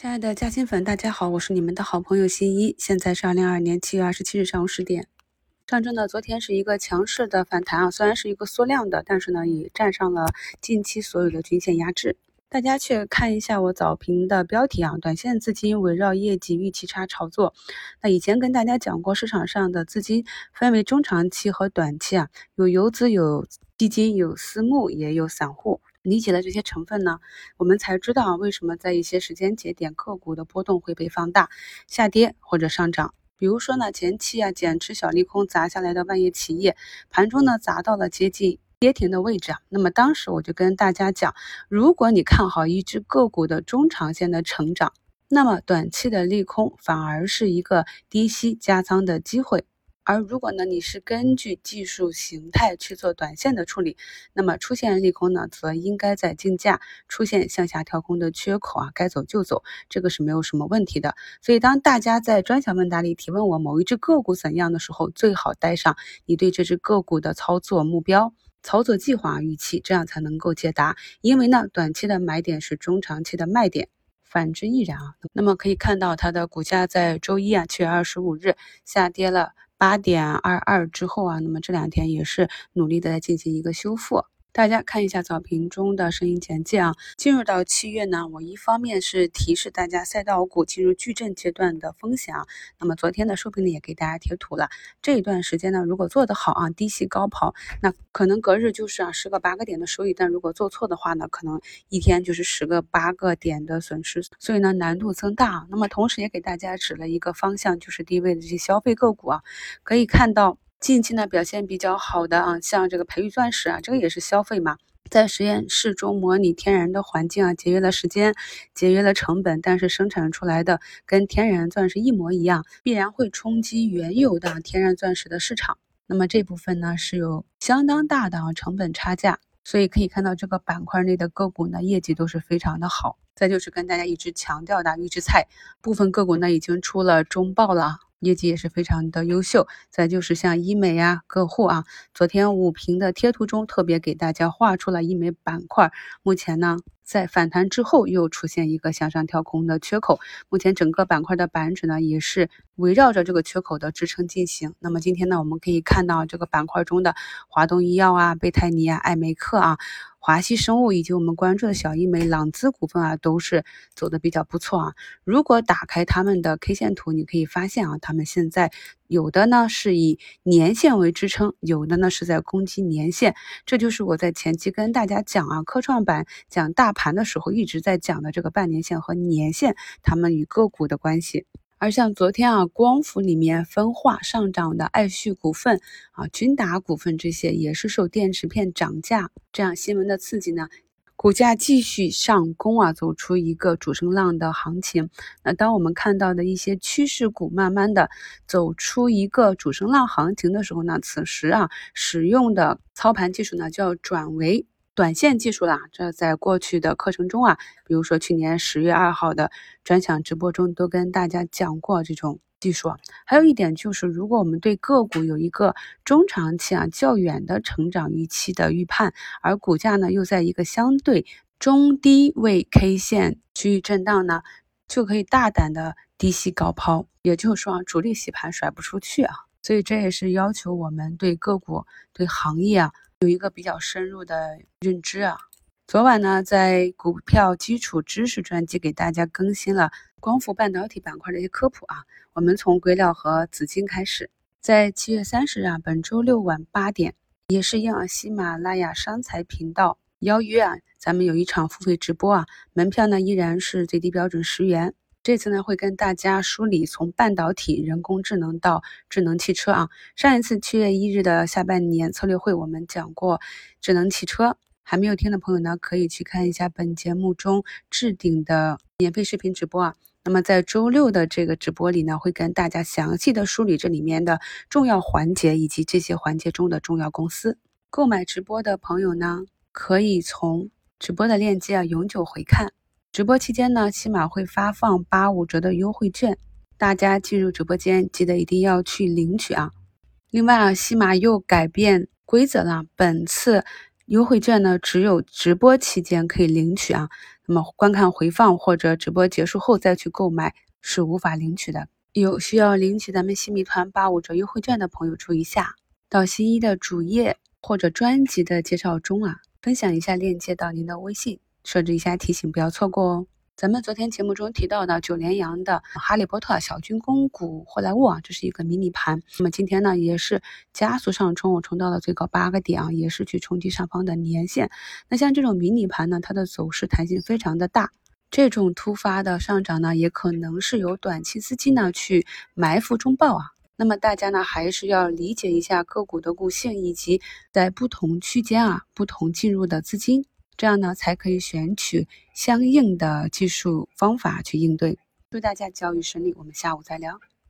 亲爱的嘉兴粉，大家好，我是你们的好朋友新一。现在是二零二二年七月二十七日上午十点。上证呢，昨天是一个强势的反弹啊，虽然是一个缩量的，但是呢，也站上了近期所有的均线压制。大家去看一下我早评的标题啊，短线资金围绕业绩预期差炒作。那以前跟大家讲过，市场上的资金分为中长期和短期啊，有游资、有基金、有私募，也有散户。理解了这些成分呢，我们才知道为什么在一些时间节点个股的波动会被放大、下跌或者上涨。比如说呢，前期啊减持小利空砸下来的万业企业，盘中呢砸到了接近跌停的位置啊。那么当时我就跟大家讲，如果你看好一只个股的中长线的成长，那么短期的利空反而是一个低吸加仓的机会。而如果呢，你是根据技术形态去做短线的处理，那么出现利空呢，则应该在竞价出现向下跳空的缺口啊，该走就走，这个是没有什么问题的。所以，当大家在专享问答里提问我某一只个股怎样的时候，最好带上你对这只个股的操作目标、操作计划、预期，这样才能够解答。因为呢，短期的买点是中长期的卖点，反之亦然啊。那么可以看到，它的股价在周一啊，七月二十五日下跌了。八点二二之后啊，那么这两天也是努力的在进行一个修复。大家看一下早评中的声音简介啊。进入到七月呢，我一方面是提示大家赛道股进入矩阵阶段的风险啊。那么昨天的收评里也给大家贴图了。这一段时间呢，如果做得好啊，低吸高抛，那可能隔日就是啊十个八个点的收益。但如果做错的话呢，可能一天就是十个八个点的损失。所以呢，难度增大啊。那么同时也给大家指了一个方向，就是低位的这些消费个股啊，可以看到。近期呢表现比较好的啊，像这个培育钻石啊，这个也是消费嘛，在实验室中模拟天然的环境啊，节约了时间，节约了成本，但是生产出来的跟天然钻石一模一样，必然会冲击原有的天然钻石的市场。那么这部分呢是有相当大的啊成本差价，所以可以看到这个板块内的个股呢业绩都是非常的好。再就是跟大家一直强调的预制菜部分个股呢已经出了中报了。业绩也是非常的优秀，再就是像医美呀、个护啊，昨天五平的贴图中特别给大家画出了医美板块，目前呢。在反弹之后，又出现一个向上跳空的缺口。目前整个板块的板指呢，也是围绕着这个缺口的支撑进行。那么今天呢，我们可以看到这个板块中的华东医药啊、贝泰尼啊、艾美克啊、华西生物以及我们关注的小医美朗姿股份啊，都是走的比较不错啊。如果打开他们的 K 线图，你可以发现啊，他们现在。有的呢是以年线为支撑，有的呢是在攻击年线，这就是我在前期跟大家讲啊，科创板讲大盘的时候一直在讲的这个半年线和年线，它们与个股的关系。而像昨天啊，光伏里面分化上涨的爱旭股份啊、君达股份这些，也是受电池片涨价这样新闻的刺激呢。股价继续上攻啊，走出一个主升浪的行情。那当我们看到的一些趋势股慢慢的走出一个主升浪行情的时候呢，此时啊，使用的操盘技术呢就要转为短线技术啦。这在过去的课程中啊，比如说去年十月二号的专享直播中，都跟大家讲过这种。技术，还有一点就是，如果我们对个股有一个中长期啊较远的成长预期的预判，而股价呢又在一个相对中低位 K 线区域震荡呢，就可以大胆的低吸高抛。也就是说啊，主力洗盘甩不出去啊，所以这也是要求我们对个股、对行业啊有一个比较深入的认知啊。昨晚呢，在股票基础知识专辑给大家更新了光伏半导体板块的一些科普啊。我们从硅料和紫金开始，在七月三十日啊，本周六晚八点，也是应喜马拉雅商财频道邀约啊，咱们有一场付费直播啊，门票呢依然是最低标准十元。这次呢，会跟大家梳理从半导体、人工智能到智能汽车啊。上一次七月一日的下半年策略会，我们讲过智能汽车。还没有听的朋友呢，可以去看一下本节目中置顶的免费视频直播啊。那么在周六的这个直播里呢，会跟大家详细的梳理这里面的重要环节以及这些环节中的重要公司。购买直播的朋友呢，可以从直播的链接啊永久回看。直播期间呢，起码会发放八五折的优惠券，大家进入直播间记得一定要去领取啊。另外啊，西马又改变规则了，本次。优惠券呢，只有直播期间可以领取啊。那么观看回放或者直播结束后再去购买是无法领取的。有需要领取咱们新米团八五折优惠券的朋友注意一下，到新一的主页或者专辑的介绍中啊，分享一下链接到您的微信，设置一下提醒，不要错过哦。咱们昨天节目中提到的九连阳的哈利波特小军工股货来物啊，这是一个迷你盘。那么今天呢，也是加速上冲，我冲到了最高八个点啊，也是去冲击上方的年线。那像这种迷你盘呢，它的走势弹性非常的大，这种突发的上涨呢，也可能是由短期资金呢去埋伏中报啊。那么大家呢，还是要理解一下个股的股性，以及在不同区间啊，不同进入的资金。这样呢，才可以选取相应的技术方法去应对。祝大家交易顺利，我们下午再聊。